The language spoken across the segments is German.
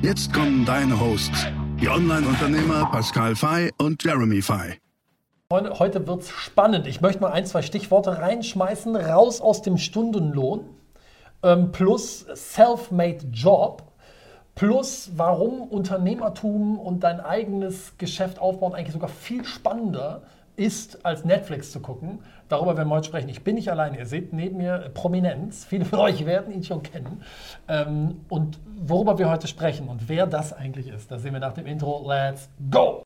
Jetzt kommen deine Hosts, die Online-Unternehmer Pascal Fay und Jeremy Fay. Heute wird es spannend. Ich möchte mal ein, zwei Stichworte reinschmeißen. Raus aus dem Stundenlohn ähm, plus Self-Made Job plus warum Unternehmertum und dein eigenes Geschäft aufbauen eigentlich sogar viel spannender ist, als Netflix zu gucken. Darüber werden wir heute sprechen. Ich bin nicht allein. Ihr seht neben mir Prominenz. Viele von euch werden ihn schon kennen. Ähm, und worüber wir heute sprechen und wer das eigentlich ist, das sehen wir nach dem Intro. Let's go!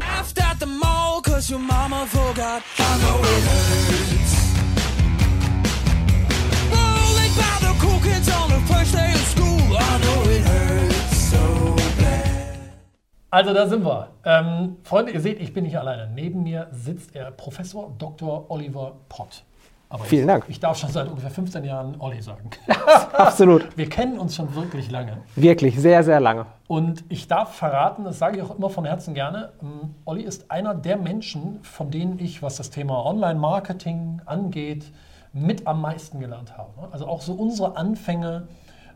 Also da sind wir. Ähm, Freunde, ihr seht, ich bin nicht alleine. Neben mir sitzt er, Professor Dr. Oliver Pott. Aber Vielen ich, Dank. Ich darf schon seit ungefähr 15 Jahren Olli sagen. Absolut. Wir kennen uns schon wirklich lange. Wirklich, sehr, sehr lange. Und ich darf verraten, das sage ich auch immer von Herzen gerne, ähm, Olli ist einer der Menschen, von denen ich, was das Thema Online-Marketing angeht, mit am meisten gelernt habe. Also auch so unsere Anfänge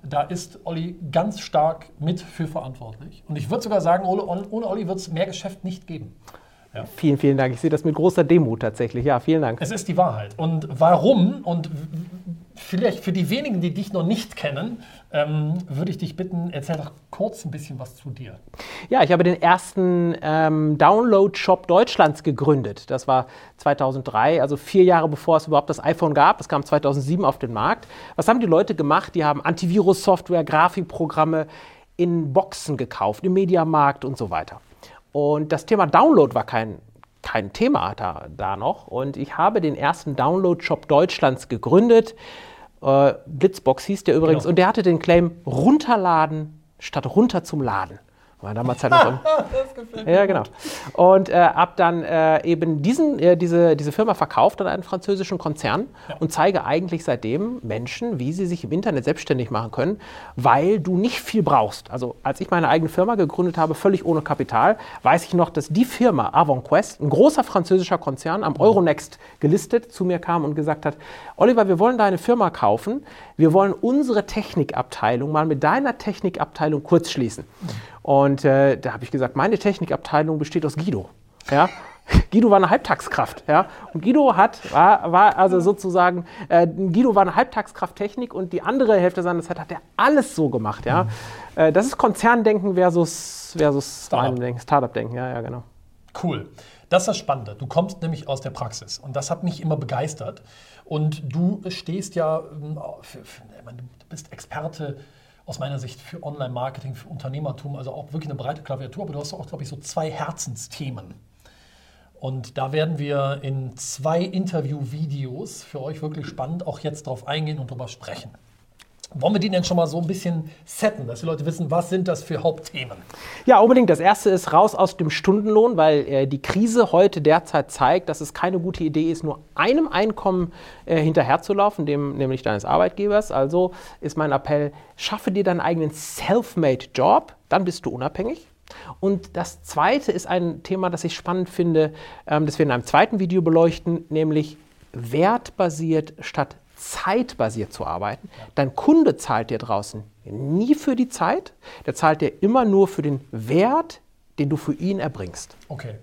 da ist Olli ganz stark mit für verantwortlich. Und ich würde sogar sagen, ohne, ohne Olli wird es mehr Geschäft nicht geben. Ja. Vielen, vielen Dank. Ich sehe das mit großer Demut tatsächlich. Ja, vielen Dank. Es ist die Wahrheit. Und warum und vielleicht für die wenigen, die dich noch nicht kennen, ähm, würde ich dich bitten, erzähl doch kurz ein bisschen was zu dir. Ja, ich habe den ersten ähm, Download-Shop Deutschlands gegründet. Das war 2003, also vier Jahre bevor es überhaupt das iPhone gab. Das kam 2007 auf den Markt. Was haben die Leute gemacht? Die haben Antivirus-Software, Grafikprogramme in Boxen gekauft, im Mediamarkt und so weiter. Und das Thema Download war kein kein Thema da, da noch. Und ich habe den ersten Download-Shop Deutschlands gegründet. Äh, Blitzbox hieß der übrigens. Genau. Und der hatte den Claim runterladen statt runter zum Laden. War damals halt noch. Ja, genau. Und äh, habe dann äh, eben diesen, äh, diese, diese Firma verkauft an einen französischen Konzern ja. und zeige eigentlich seitdem Menschen, wie sie sich im Internet selbstständig machen können, weil du nicht viel brauchst. Also als ich meine eigene Firma gegründet habe, völlig ohne Kapital, weiß ich noch, dass die Firma AvantQuest, ein großer französischer Konzern, am Euronext gelistet, zu mir kam und gesagt hat, Oliver, wir wollen deine Firma kaufen, wir wollen unsere Technikabteilung mal mit deiner Technikabteilung kurz schließen. Mhm. Und äh, da habe ich gesagt, meine Technikabteilung besteht aus Guido. Ja? Guido war eine Halbtagskraft, ja. Und Guido hat, war, war also sozusagen, äh, Guido war eine Halbtagskraft Technik und die andere Hälfte seiner Zeit hat er alles so gemacht, ja. Mhm. Äh, das ist Konzerndenken versus, versus Startup-Denken, Startup ja, ja, genau. Cool. Das ist das Spannende. Du kommst nämlich aus der Praxis und das hat mich immer begeistert. Und du stehst ja, ähm, du bist Experte aus meiner Sicht für Online-Marketing, für Unternehmertum, also auch wirklich eine breite Klaviatur, aber du hast auch, glaube ich, so zwei Herzensthemen. Und da werden wir in zwei Interview-Videos für euch wirklich spannend auch jetzt drauf eingehen und darüber sprechen. Wollen wir die denn schon mal so ein bisschen setten, dass die Leute wissen, was sind das für Hauptthemen? Ja, unbedingt. Das erste ist raus aus dem Stundenlohn, weil äh, die Krise heute derzeit zeigt, dass es keine gute Idee ist, nur einem Einkommen äh, hinterherzulaufen, dem nämlich deines Arbeitgebers. Also ist mein Appell, schaffe dir deinen eigenen Self-Made Job, dann bist du unabhängig. Und das zweite ist ein Thema, das ich spannend finde, ähm, das wir in einem zweiten Video beleuchten, nämlich wertbasiert statt zeitbasiert zu arbeiten. Dein Kunde zahlt dir draußen nie für die Zeit, der zahlt dir immer nur für den Wert, den du für ihn erbringst. Okay.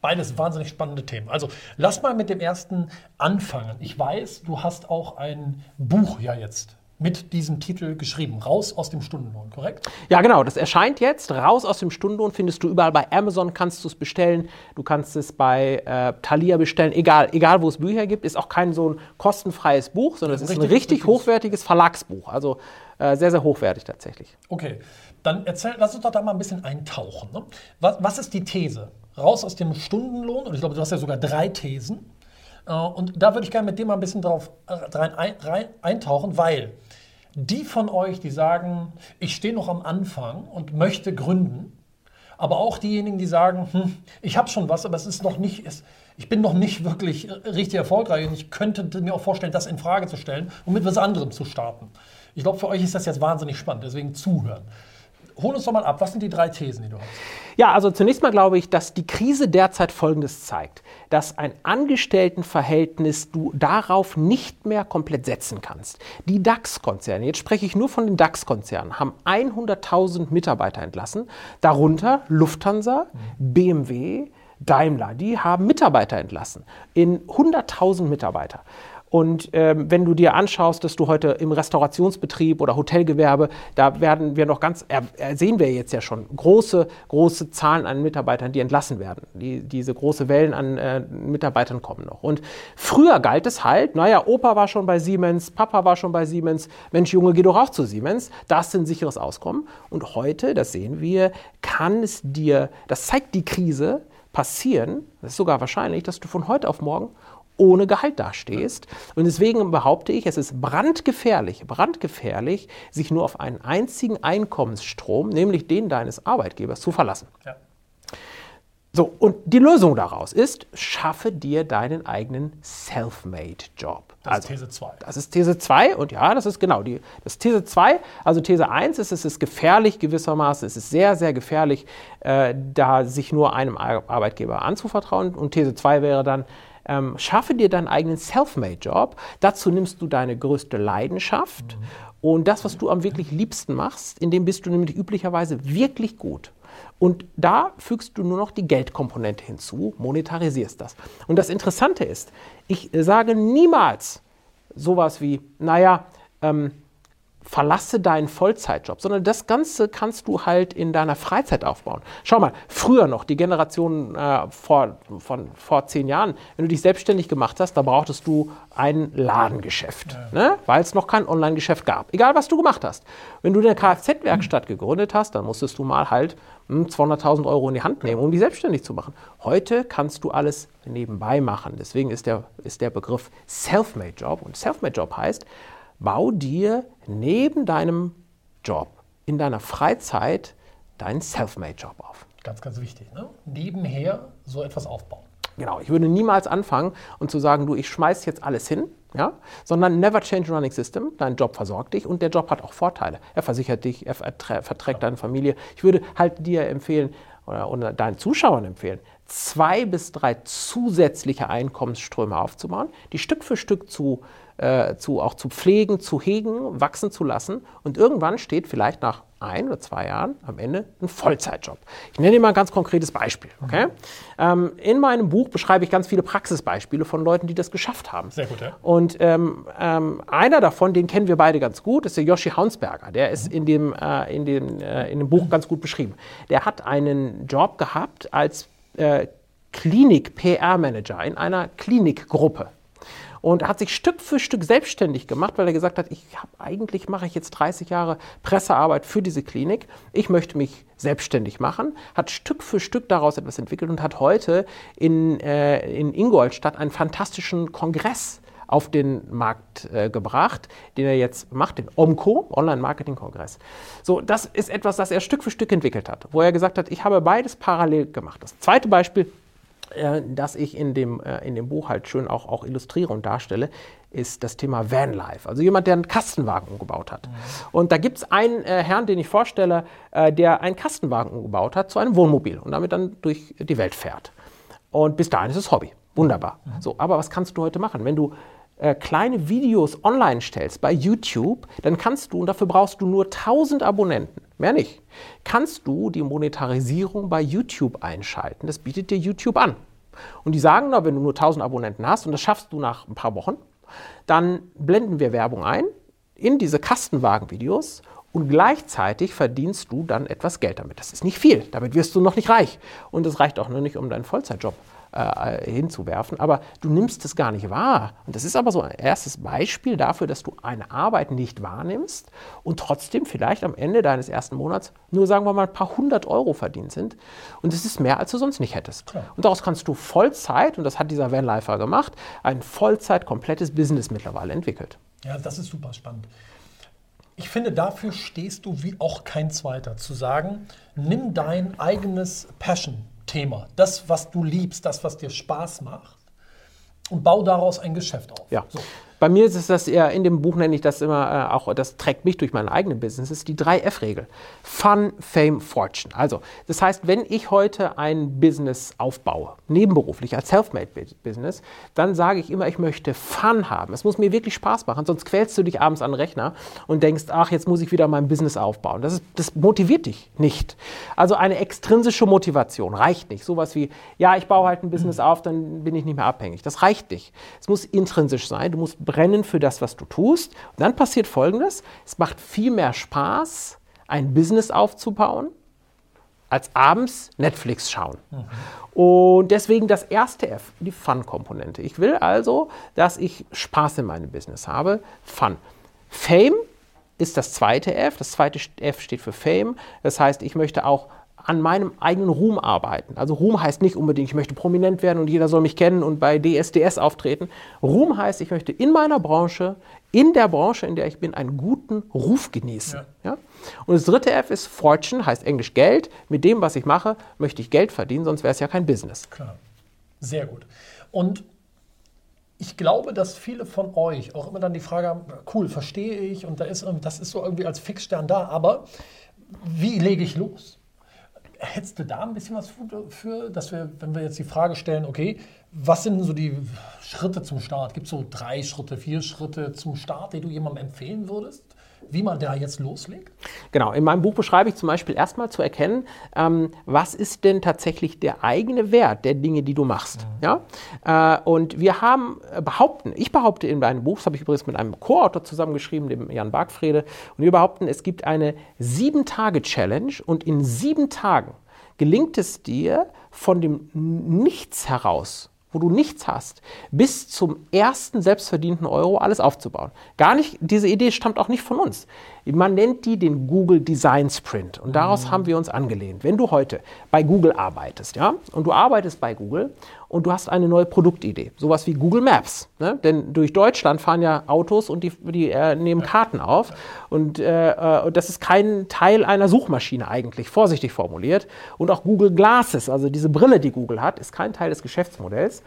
Beides wahnsinnig spannende Themen. Also lass mal mit dem ersten anfangen. Ich weiß, du hast auch ein Buch ja jetzt mit diesem Titel geschrieben. Raus aus dem Stundenlohn, korrekt? Ja, genau. Das erscheint jetzt. Raus aus dem Stundenlohn findest du überall bei Amazon, kannst du es bestellen. Du kannst es bei äh, Thalia bestellen. Egal, egal, wo es Bücher gibt. Ist auch kein so ein kostenfreies Buch, sondern es ist ein richtig hochwertiges Verlagsbuch. Also äh, sehr, sehr hochwertig tatsächlich. Okay. Dann erzähl, lass uns doch da mal ein bisschen eintauchen. Ne? Was, was ist die These? Raus aus dem Stundenlohn, und ich glaube, du hast ja sogar drei Thesen. Äh, und da würde ich gerne mit dir mal ein bisschen drauf äh, rein, rein, eintauchen, weil die von euch, die sagen, ich stehe noch am Anfang und möchte gründen, aber auch diejenigen, die sagen, hm, ich habe schon was, aber es ist noch nicht, es, ich bin noch nicht wirklich richtig erfolgreich und ich könnte mir auch vorstellen, das in Frage zu stellen und mit was anderem zu starten. Ich glaube, für euch ist das jetzt wahnsinnig spannend, deswegen zuhören. Hol uns doch mal ab, was sind die drei Thesen, die du hast? Ja, also zunächst mal glaube ich, dass die Krise derzeit Folgendes zeigt, dass ein Angestelltenverhältnis du darauf nicht mehr komplett setzen kannst. Die DAX-Konzerne, jetzt spreche ich nur von den DAX-Konzernen, haben 100.000 Mitarbeiter entlassen, darunter Lufthansa, BMW, Daimler, die haben Mitarbeiter entlassen, in 100.000 Mitarbeiter. Und ähm, wenn du dir anschaust, dass du heute im Restaurationsbetrieb oder Hotelgewerbe, da werden wir noch ganz, äh, sehen wir jetzt ja schon, große, große Zahlen an Mitarbeitern, die entlassen werden. Die, diese große Wellen an äh, Mitarbeitern kommen noch. Und früher galt es halt, naja, Opa war schon bei Siemens, Papa war schon bei Siemens, Mensch, Junge, geh doch auch zu Siemens. Das ist ein sicheres Auskommen. Und heute, das sehen wir, kann es dir, das zeigt die Krise, passieren, das ist sogar wahrscheinlich, dass du von heute auf morgen ohne Gehalt dastehst. Und deswegen behaupte ich, es ist brandgefährlich, brandgefährlich, sich nur auf einen einzigen Einkommensstrom, nämlich den deines Arbeitgebers, zu verlassen. Ja. So, und die Lösung daraus ist, schaffe dir deinen eigenen Self-Made-Job. Das also, ist These 2. Das ist These 2 und ja, das ist genau die. Das ist These 2. Also These 1 ist, es ist gefährlich gewissermaßen, es ist sehr, sehr gefährlich, äh, da sich nur einem Arbeitgeber anzuvertrauen. Und These 2 wäre dann, ähm, schaffe dir deinen eigenen Self-Made-Job. Dazu nimmst du deine größte Leidenschaft mhm. und das, was du am wirklich liebsten machst, in dem bist du nämlich üblicherweise wirklich gut. Und da fügst du nur noch die Geldkomponente hinzu, monetarisierst das. Und das Interessante ist, ich sage niemals sowas wie, naja, ähm, verlasse deinen Vollzeitjob, sondern das Ganze kannst du halt in deiner Freizeit aufbauen. Schau mal, früher noch, die Generation äh, vor, von vor zehn Jahren, wenn du dich selbstständig gemacht hast, da brauchtest du ein Ladengeschäft, ja. ne? weil es noch kein Online-Geschäft gab. Egal, was du gemacht hast. Wenn du eine Kfz-Werkstatt gegründet hast, dann musstest du mal halt 200.000 hm, Euro in die Hand nehmen, um die selbstständig zu machen. Heute kannst du alles nebenbei machen. Deswegen ist der, ist der Begriff Self-Made Job. Und Self-Made Job heißt, bau dir neben deinem Job in deiner Freizeit deinen Self-Made-Job auf. Ganz, ganz wichtig. Ne? Nebenher so etwas aufbauen. Genau, ich würde niemals anfangen und zu sagen, du, ich schmeiß jetzt alles hin, ja, sondern never change running system. Dein Job versorgt dich und der Job hat auch Vorteile. Er versichert dich, er verträgt ja. deine Familie. Ich würde halt dir empfehlen oder, oder deinen Zuschauern empfehlen, zwei bis drei zusätzliche Einkommensströme aufzubauen, die Stück für Stück zu äh, zu, auch zu pflegen, zu hegen, wachsen zu lassen. Und irgendwann steht vielleicht nach ein oder zwei Jahren am Ende ein Vollzeitjob. Ich nenne dir mal ein ganz konkretes Beispiel. Okay? Mhm. Ähm, in meinem Buch beschreibe ich ganz viele Praxisbeispiele von Leuten, die das geschafft haben. Sehr gut, ja. Und ähm, ähm, einer davon, den kennen wir beide ganz gut, ist der Yoshi Haunsberger. Der ist in dem, äh, in, dem, äh, in dem Buch ganz gut beschrieben. Der hat einen Job gehabt als äh, Klinik-PR-Manager in einer Klinikgruppe und hat sich Stück für Stück selbstständig gemacht, weil er gesagt hat, ich habe eigentlich mache ich jetzt 30 Jahre Pressearbeit für diese Klinik. Ich möchte mich selbstständig machen, hat Stück für Stück daraus etwas entwickelt und hat heute in, äh, in Ingolstadt einen fantastischen Kongress auf den Markt äh, gebracht, den er jetzt macht, den OMCO, Online-Marketing-Kongress. So, das ist etwas, das er Stück für Stück entwickelt hat, wo er gesagt hat, ich habe beides parallel gemacht. Das zweite Beispiel, äh, das ich in dem, äh, in dem Buch halt schön auch, auch illustriere und darstelle, ist das Thema Vanlife. Also jemand, der einen Kastenwagen umgebaut hat. Mhm. Und da gibt es einen äh, Herrn, den ich vorstelle, äh, der einen Kastenwagen umgebaut hat zu einem Wohnmobil und damit dann durch die Welt fährt. Und bis dahin ist es Hobby. Wunderbar. Mhm. So, aber was kannst du heute machen? Wenn du äh, kleine Videos online stellst bei YouTube, dann kannst du, und dafür brauchst du nur 1000 Abonnenten, mehr nicht, kannst du die Monetarisierung bei YouTube einschalten. Das bietet dir YouTube an. Und die sagen, na, wenn du nur 1000 Abonnenten hast, und das schaffst du nach ein paar Wochen, dann blenden wir Werbung ein in diese Kastenwagen-Videos und gleichzeitig verdienst du dann etwas Geld damit. Das ist nicht viel, damit wirst du noch nicht reich. Und das reicht auch nur nicht, um deinen Vollzeitjob äh, hinzuwerfen, aber du nimmst es gar nicht wahr. Und das ist aber so ein erstes Beispiel dafür, dass du eine Arbeit nicht wahrnimmst und trotzdem vielleicht am Ende deines ersten Monats nur, sagen wir mal, ein paar hundert Euro verdient sind. Und das ist mehr, als du sonst nicht hättest. Klar. Und daraus kannst du Vollzeit, und das hat dieser Vanlifer gemacht, ein Vollzeit komplettes Business mittlerweile entwickelt. Ja, das ist super spannend. ich finde, dafür stehst du wie auch kein zweiter. Zu sagen, nimm dein eigenes Passion-Thema, das, was du liebst, das, was dir Spaß macht, und bau daraus ein Geschäft auf. Ja. So. Bei mir ist es das eher, in dem Buch nenne ich das immer äh, auch, das trägt mich durch mein eigenes Business, das ist die 3F-Regel. Fun, Fame, Fortune. Also, das heißt, wenn ich heute ein Business aufbaue, nebenberuflich als Selfmade-Business, dann sage ich immer, ich möchte Fun haben. Es muss mir wirklich Spaß machen, sonst quälst du dich abends an den Rechner und denkst, ach, jetzt muss ich wieder mein Business aufbauen. Das, ist, das motiviert dich nicht. Also eine extrinsische Motivation reicht nicht. Sowas wie, ja, ich baue halt ein Business auf, dann bin ich nicht mehr abhängig. Das reicht nicht. Es muss intrinsisch sein. Du musst brennen für das, was du tust. Und dann passiert Folgendes. Es macht viel mehr Spaß, ein Business aufzubauen, als abends Netflix schauen. Mhm. Und deswegen das erste F, die Fun-Komponente. Ich will also, dass ich Spaß in meinem Business habe. Fun. Fame ist das zweite F. Das zweite F steht für Fame. Das heißt, ich möchte auch an meinem eigenen Ruhm arbeiten. Also Ruhm heißt nicht unbedingt, ich möchte prominent werden und jeder soll mich kennen und bei DSDS auftreten. Ruhm heißt, ich möchte in meiner Branche, in der Branche, in der ich bin, einen guten Ruf genießen. Ja. ja? Und das dritte F ist Fortune, heißt Englisch Geld. Mit dem, was ich mache, möchte ich Geld verdienen, sonst wäre es ja kein Business. Klar. Sehr gut. Und ich glaube, dass viele von euch auch immer dann die Frage haben, cool, verstehe ich und da ist, das ist so irgendwie als Fixstern da, aber wie lege ich los? Hättest du da ein bisschen was für, dass wir, wenn wir jetzt die Frage stellen, okay, was sind so die Schritte zum Start? Gibt es so drei Schritte, vier Schritte zum Start, die du jemandem empfehlen würdest? Wie man da jetzt loslegt? Genau, in meinem Buch beschreibe ich zum Beispiel erstmal zu erkennen, ähm, was ist denn tatsächlich der eigene Wert der Dinge, die du machst. Mhm. Ja? Äh, und wir haben äh, behaupten, ich behaupte in meinem Buch, das habe ich übrigens mit einem Co-Autor zusammengeschrieben, dem Jan Bargfrede, und wir behaupten, es gibt eine Sieben-Tage-Challenge und in sieben Tagen gelingt es dir, von dem Nichts heraus wo du nichts hast, bis zum ersten selbstverdienten Euro alles aufzubauen. Gar nicht, diese Idee stammt auch nicht von uns. Man nennt die den Google Design Sprint und daraus mhm. haben wir uns angelehnt. Wenn du heute bei Google arbeitest, ja, und du arbeitest bei Google und du hast eine neue Produktidee, sowas wie Google Maps, ne? denn durch Deutschland fahren ja Autos und die, die äh, nehmen Karten auf und äh, äh, das ist kein Teil einer Suchmaschine eigentlich, vorsichtig formuliert. Und auch Google Glasses, also diese Brille, die Google hat, ist kein Teil des Geschäftsmodells.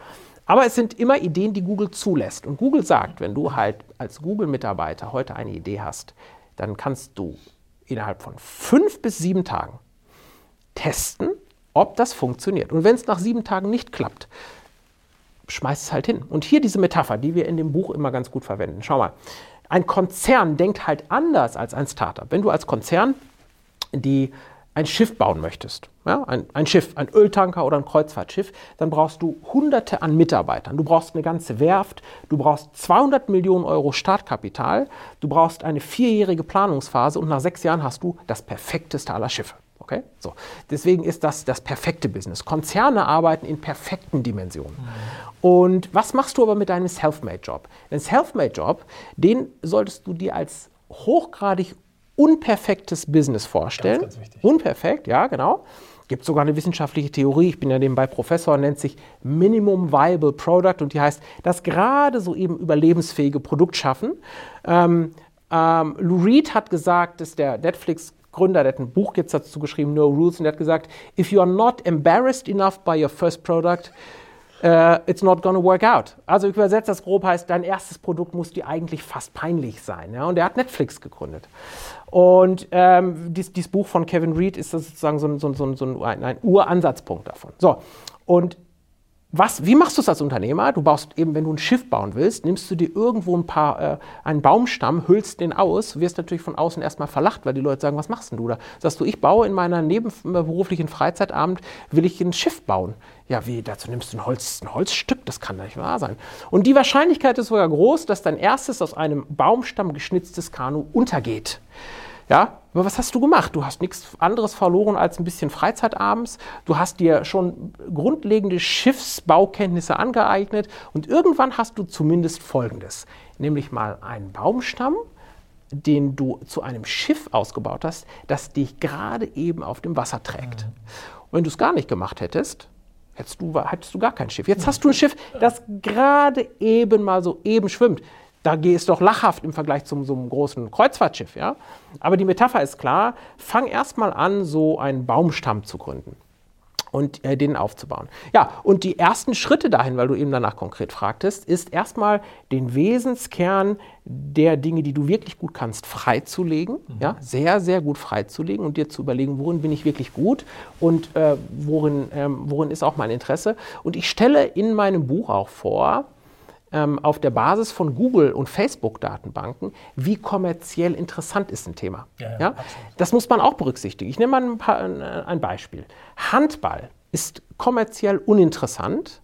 Aber es sind immer Ideen, die Google zulässt. Und Google sagt, wenn du halt als Google-Mitarbeiter heute eine Idee hast, dann kannst du innerhalb von fünf bis sieben Tagen testen, ob das funktioniert. Und wenn es nach sieben Tagen nicht klappt, schmeiß es halt hin. Und hier diese Metapher, die wir in dem Buch immer ganz gut verwenden. Schau mal, ein Konzern denkt halt anders als ein Startup. Wenn du als Konzern die ein Schiff bauen möchtest, ja, ein, ein, Schiff, ein Öltanker oder ein Kreuzfahrtschiff, dann brauchst du Hunderte an Mitarbeitern. Du brauchst eine ganze Werft, du brauchst 200 Millionen Euro Startkapital, du brauchst eine vierjährige Planungsphase und nach sechs Jahren hast du das perfekteste aller Schiffe. Okay? So. Deswegen ist das das perfekte Business. Konzerne arbeiten in perfekten Dimensionen. Mhm. Und was machst du aber mit deinem Selfmade-Job? Den Selfmade-Job, den solltest du dir als hochgradig unperfektes Business vorstellen. Ganz, ganz Unperfekt, ja, genau. Gibt sogar eine wissenschaftliche Theorie, ich bin ja nebenbei Professor, nennt sich Minimum Viable Product und die heißt, das gerade so eben überlebensfähige Produkt schaffen. Ähm, ähm, Lou Reed hat gesagt, dass der Netflix-Gründer, der hat ein Buch jetzt dazu geschrieben, No Rules, und der hat gesagt, if you are not embarrassed enough by your first product, uh, it's not gonna work out. Also übersetzt das grob heißt, dein erstes Produkt muss dir eigentlich fast peinlich sein. Ja? Und er hat Netflix gegründet. Und ähm, dieses dies Buch von Kevin Reed ist sozusagen so, so, so, so ein, ein Uransatzpunkt davon. So, und was, wie machst du es als Unternehmer? Du baust eben, wenn du ein Schiff bauen willst, nimmst du dir irgendwo ein paar, äh, einen Baumstamm, hüllst den aus, wirst natürlich von außen erstmal verlacht, weil die Leute sagen, was machst denn du da? Sagst du, ich baue in meiner nebenberuflichen Freizeitabend, will ich ein Schiff bauen. Ja, wie, dazu nimmst du ein, Holz, ein Holzstück, das kann doch nicht wahr sein. Und die Wahrscheinlichkeit ist sogar groß, dass dein erstes aus einem Baumstamm geschnitztes Kanu untergeht. Ja, aber was hast du gemacht? Du hast nichts anderes verloren als ein bisschen Freizeit abends. Du hast dir schon grundlegende Schiffsbaukenntnisse angeeignet und irgendwann hast du zumindest Folgendes, nämlich mal einen Baumstamm, den du zu einem Schiff ausgebaut hast, das dich gerade eben auf dem Wasser trägt. Und wenn du es gar nicht gemacht hättest, hättest du, hättest du gar kein Schiff. Jetzt hast du ein Schiff, das gerade eben mal so eben schwimmt. Da ist doch lachhaft im Vergleich zum so einem großen Kreuzfahrtschiff. Ja? Aber die Metapher ist klar, fang erstmal an, so einen Baumstamm zu gründen und äh, den aufzubauen. Ja, und die ersten Schritte dahin, weil du eben danach konkret fragtest, ist erstmal den Wesenskern der Dinge, die du wirklich gut kannst, freizulegen. Mhm. Ja, sehr, sehr gut freizulegen und dir zu überlegen, worin bin ich wirklich gut und äh, worin, ähm, worin ist auch mein Interesse. Und ich stelle in meinem Buch auch vor, ähm, auf der Basis von Google und Facebook-Datenbanken, wie kommerziell interessant ist ein Thema. Ja, ja? Das muss man auch berücksichtigen. Ich nehme mal ein, paar, ein Beispiel. Handball ist kommerziell uninteressant,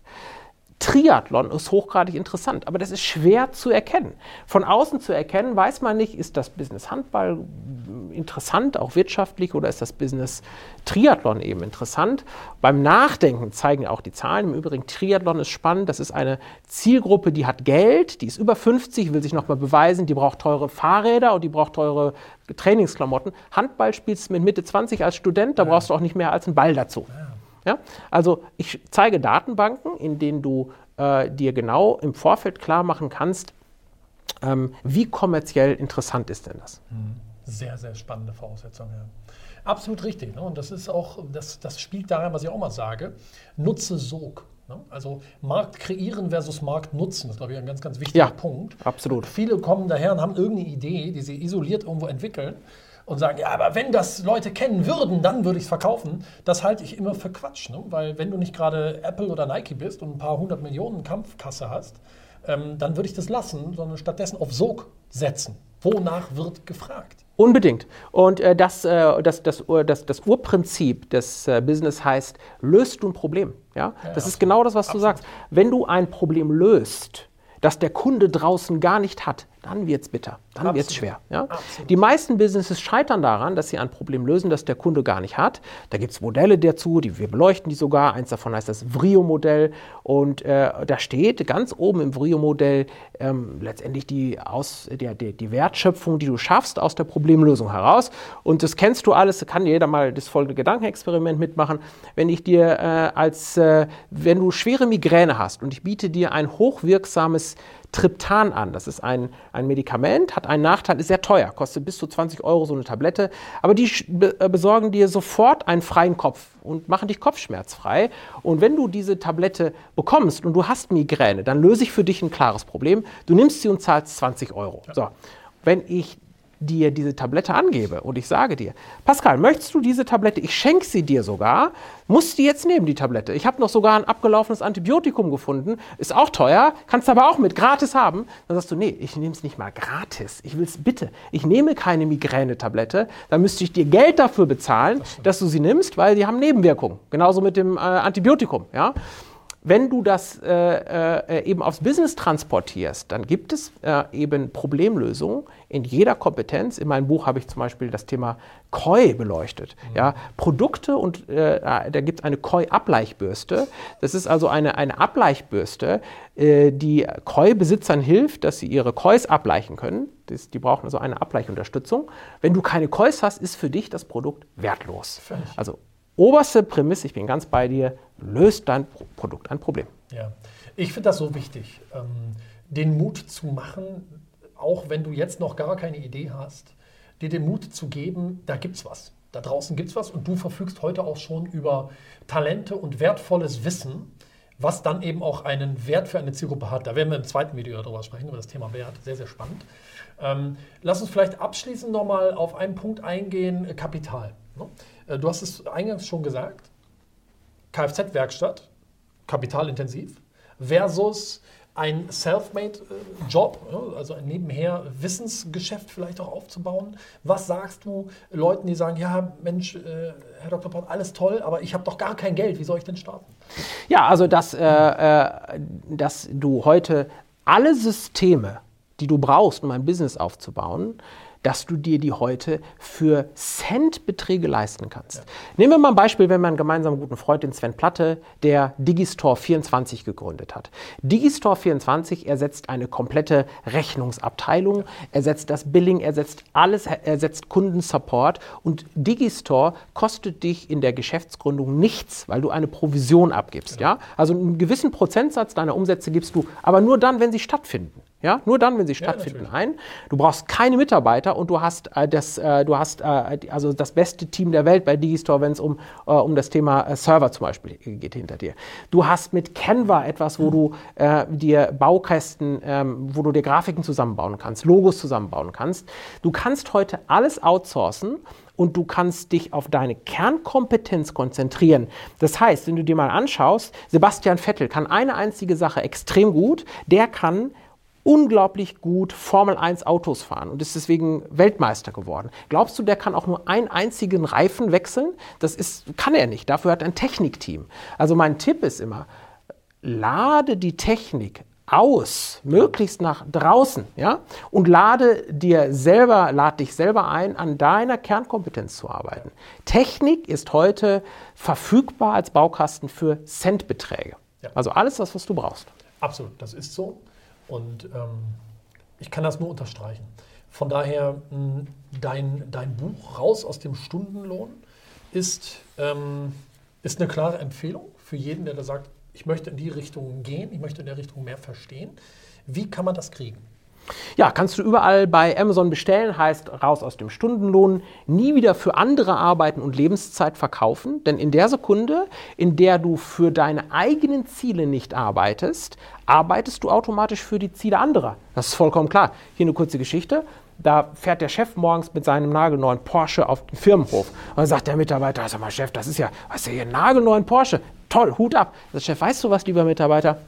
Triathlon ist hochgradig interessant, aber das ist schwer zu erkennen. Von außen zu erkennen, weiß man nicht, ist das Business Handball interessant, auch wirtschaftlich, oder ist das Business Triathlon eben interessant? Beim Nachdenken zeigen auch die Zahlen. Im Übrigen, Triathlon ist spannend. Das ist eine Zielgruppe, die hat Geld, die ist über 50, will sich nochmal beweisen, die braucht teure Fahrräder und die braucht teure Trainingsklamotten. Handball spielst du mit Mitte 20 als Student, da brauchst du auch nicht mehr als einen Ball dazu. Ja. Ja? Also ich zeige Datenbanken, in denen du äh, dir genau im Vorfeld klar machen kannst, ähm, wie kommerziell interessant ist denn das? Hm. Sehr, sehr spannende Voraussetzung. Ja. Absolut richtig. Ne? Und das ist auch, das, das spielt daran, was ich auch mal sage, Nutze Sog. Ne? Also Markt kreieren versus Markt nutzen, das ist, glaube ich, ein ganz, ganz wichtiger ja, Punkt. Absolut. Viele kommen daher und haben irgendeine Idee, die sie isoliert irgendwo entwickeln und sagen, ja, aber wenn das Leute kennen würden, dann würde ich es verkaufen. Das halte ich immer für Quatsch, ne? weil wenn du nicht gerade Apple oder Nike bist und ein paar hundert Millionen Kampfkasse hast, ähm, dann würde ich das lassen, sondern stattdessen auf Sog setzen. Wonach wird gefragt? Unbedingt. Und äh, das, äh, das, das, das, das Urprinzip des äh, Business heißt, löst du ein Problem. Ja? ja das absolut. ist genau das, was absolut. du sagst. Wenn du ein Problem löst, das der Kunde draußen gar nicht hat, dann wird es bitter, dann wird es schwer. Ja? Die meisten Businesses scheitern daran, dass sie ein Problem lösen, das der Kunde gar nicht hat. Da gibt es Modelle dazu, die, wir beleuchten die sogar. Eins davon heißt das Vrio-Modell. Und äh, da steht ganz oben im Vrio-Modell ähm, letztendlich die, aus, die, die, die, Wertschöpfung, die du schaffst aus der Problemlösung heraus. Und das kennst du alles, kann jeder mal das folgende Gedankenexperiment mitmachen. Wenn ich dir äh, als, äh, wenn du schwere Migräne hast und ich biete dir ein hochwirksames Triptan an. Das ist ein, ein Medikament, hat einen Nachteil, ist sehr teuer, kostet bis zu 20 Euro so eine Tablette. Aber die äh, besorgen dir sofort einen freien Kopf und machen dich kopfschmerzfrei. Und wenn du diese Tablette bekommst und du hast Migräne, dann löse ich für dich ein klares Problem. Du nimmst sie und zahlst 20 Euro. So. Wenn ich dir diese Tablette angebe und ich sage dir, Pascal, möchtest du diese Tablette? Ich schenke sie dir sogar. Musst du jetzt nehmen, die Tablette. Ich habe noch sogar ein abgelaufenes Antibiotikum gefunden. Ist auch teuer, kannst aber auch mit gratis haben. Dann sagst du, nee, ich nehme es nicht mal gratis. Ich will es bitte. Ich nehme keine Migränetablette. Dann müsste ich dir Geld dafür bezahlen, das dass du sie nimmst, weil die haben Nebenwirkungen. Genauso mit dem äh, Antibiotikum. Ja? Wenn du das äh, äh, eben aufs Business transportierst, dann gibt es äh, eben Problemlösungen in jeder Kompetenz. In meinem Buch habe ich zum Beispiel das Thema Koi beleuchtet. Mhm. Ja, Produkte und äh, da gibt es eine Koi-Ableichbürste. Das ist also eine, eine Ableichbürste, äh, die Koi-Besitzern hilft, dass sie ihre Kois ableichen können. Das, die brauchen also eine Ableichunterstützung. Wenn du keine Kois hast, ist für dich das Produkt wertlos. Völlig. Also oberste Prämisse, ich bin ganz bei dir, löst dein Produkt ein Problem. Ja, ich finde das so wichtig, ähm, den Mut zu machen, auch wenn du jetzt noch gar keine Idee hast, dir den Mut zu geben, da gibt es was. Da draußen gibt es was und du verfügst heute auch schon über Talente und wertvolles Wissen, was dann eben auch einen Wert für eine Zielgruppe hat. Da werden wir im zweiten Video darüber sprechen, über das Thema Wert. Sehr, sehr spannend. Ähm, lass uns vielleicht abschließend nochmal auf einen Punkt eingehen, Kapital. Ne? Äh, du hast es eingangs schon gesagt, Kfz-Werkstatt, kapitalintensiv, versus ein Self-Made-Job, äh, also ein nebenher Wissensgeschäft vielleicht auch aufzubauen. Was sagst du Leuten, die sagen, ja, Mensch, äh, Herr Dr. Pott, alles toll, aber ich habe doch gar kein Geld, wie soll ich denn starten? Ja, also dass, äh, äh, dass du heute alle Systeme, die du brauchst, um ein Business aufzubauen, dass du dir die heute für Centbeträge leisten kannst. Ja. Nehmen wir mal ein Beispiel, wenn wir einen gemeinsamen guten Freund, den Sven Platte, der Digistore 24 gegründet hat. Digistore 24 ersetzt eine komplette Rechnungsabteilung, ersetzt das Billing, ersetzt alles, ersetzt Kundensupport und Digistore kostet dich in der Geschäftsgründung nichts, weil du eine Provision abgibst. Ja. ja? Also einen gewissen Prozentsatz deiner Umsätze gibst du, aber nur dann, wenn sie stattfinden. Ja, nur dann, wenn sie stattfinden, natürlich. ein. Du brauchst keine Mitarbeiter und du hast äh, das, äh, du hast äh, also das beste Team der Welt bei Digistore, wenn es um, äh, um das Thema äh, Server zum Beispiel geht hinter dir. Du hast mit Canva etwas, wo du äh, dir Baukästen, ähm, wo du dir Grafiken zusammenbauen kannst, Logos zusammenbauen kannst. Du kannst heute alles outsourcen und du kannst dich auf deine Kernkompetenz konzentrieren. Das heißt, wenn du dir mal anschaust, Sebastian Vettel kann eine einzige Sache extrem gut, der kann unglaublich gut Formel 1 Autos fahren und ist deswegen Weltmeister geworden. Glaubst du, der kann auch nur einen einzigen Reifen wechseln? Das ist, kann er nicht. Dafür hat er ein Technikteam. Also mein Tipp ist immer, lade die Technik aus, möglichst nach draußen, ja, und lade dir selber, lade dich selber ein, an deiner Kernkompetenz zu arbeiten. Technik ist heute verfügbar als Baukasten für Centbeträge. Ja. Also alles das, was du brauchst. Absolut, das ist so. Und ähm, ich kann das nur unterstreichen. Von daher, mh, dein, dein Buch Raus aus dem Stundenlohn ist, ähm, ist eine klare Empfehlung für jeden, der da sagt, ich möchte in die Richtung gehen, ich möchte in der Richtung mehr verstehen. Wie kann man das kriegen? Ja, kannst du überall bei Amazon bestellen, heißt raus aus dem Stundenlohn, nie wieder für andere arbeiten und Lebenszeit verkaufen, denn in der Sekunde, in der du für deine eigenen Ziele nicht arbeitest, arbeitest du automatisch für die Ziele anderer. Das ist vollkommen klar. Hier eine kurze Geschichte. Da fährt der Chef morgens mit seinem nagelneuen Porsche auf den Firmenhof. Und dann sagt der Mitarbeiter, sag mal Chef, das ist ja, was ist ja hier, nagelneuen Porsche. Toll, Hut ab. Der Chef, weißt du was, lieber Mitarbeiter?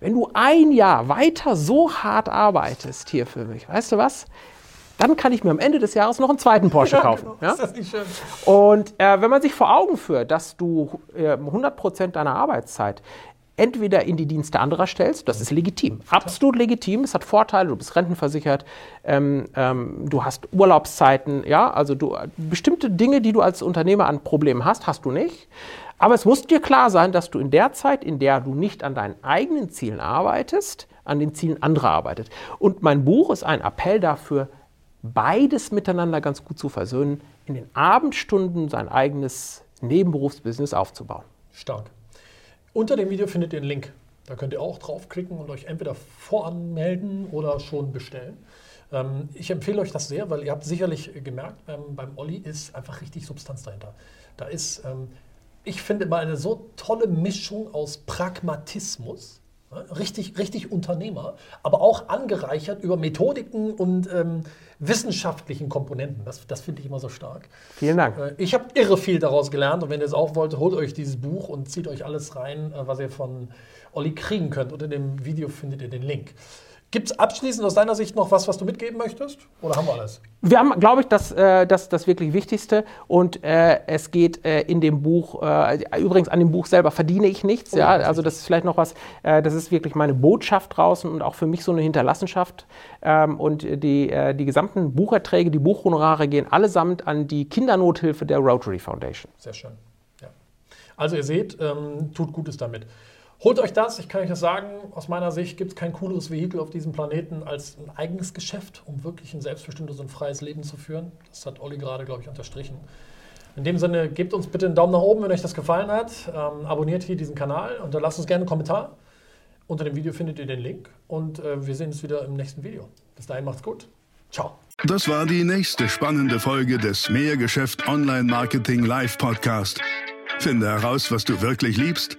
Wenn du ein Jahr weiter so hart arbeitest hier für mich, weißt du was? Dann kann ich mir am Ende des Jahres noch einen zweiten Porsche kaufen. Ja? Ist das nicht schön? Und äh, wenn man sich vor Augen führt, dass du äh, 100% deiner Arbeitszeit entweder in die Dienste anderer stellst, das ist legitim, absolut legitim, es hat Vorteile, du bist rentenversichert, ähm, ähm, du hast Urlaubszeiten, ja, also du, bestimmte Dinge, die du als Unternehmer an Problemen hast, hast du nicht. Aber es muss dir klar sein, dass du in der Zeit, in der du nicht an deinen eigenen Zielen arbeitest, an den Zielen anderer arbeitet. Und mein Buch ist ein Appell dafür, beides miteinander ganz gut zu versöhnen, in den Abendstunden sein eigenes Nebenberufsbusiness aufzubauen. Stark. Unter dem Video findet ihr einen Link. Da könnt ihr auch draufklicken und euch entweder voranmelden oder schon bestellen. Ähm, ich empfehle euch das sehr, weil ihr habt sicherlich gemerkt, ähm, beim Olli ist einfach richtig Substanz dahinter. Da ist, ähm, ich finde mal eine so tolle Mischung aus Pragmatismus, ne, richtig, richtig Unternehmer, aber auch angereichert über Methodiken und ähm, wissenschaftlichen Komponenten. Das, das finde ich immer so stark. Vielen Dank. Äh, Ich habe irre viel daraus gelernt und wenn ihr es auch wollt, holt euch dieses Buch und zieht euch alles rein, äh, was ihr von Olli kriegen könnt. Unter dem Video findet ihr den Link. Gibt es abschließend aus deiner Sicht noch was, was du mitgeben möchtest? Oder haben wir alles? Wir haben, glaube ich, das, äh, das, das wirklich Wichtigste. Und äh, es geht äh, in dem Buch, äh, übrigens an dem Buch selber verdiene ich nichts. ja, das ist also das ist vielleicht noch was, äh, das ist wirklich meine Botschaft draußen und auch für mich so eine Hinterlassenschaft. Ähm, und die, äh, die gesamten Bucherträge, die Buchhonorare gehen allesamt an die Kindernothilfe der Rotary Foundation. Sehr schön. Ja. Also ihr seht, ähm, tut Gutes damit. Holt euch das, ich kann euch das sagen, aus meiner Sicht gibt es kein cooleres Vehikel auf diesem Planeten als ein eigenes Geschäft, um wirklich ein selbstbestimmtes und freies Leben zu führen. Das hat Olli gerade, glaube ich, unterstrichen. In dem Sinne, gebt uns bitte einen Daumen nach oben, wenn euch das gefallen hat. Ähm, abonniert hier diesen Kanal und dann lasst uns gerne einen Kommentar. Unter dem Video findet ihr den Link und äh, wir sehen uns wieder im nächsten Video. Bis dahin macht's gut. Ciao. Das war die nächste spannende Folge des Mehrgeschäft Online Marketing Live Podcast. Finde heraus, was du wirklich liebst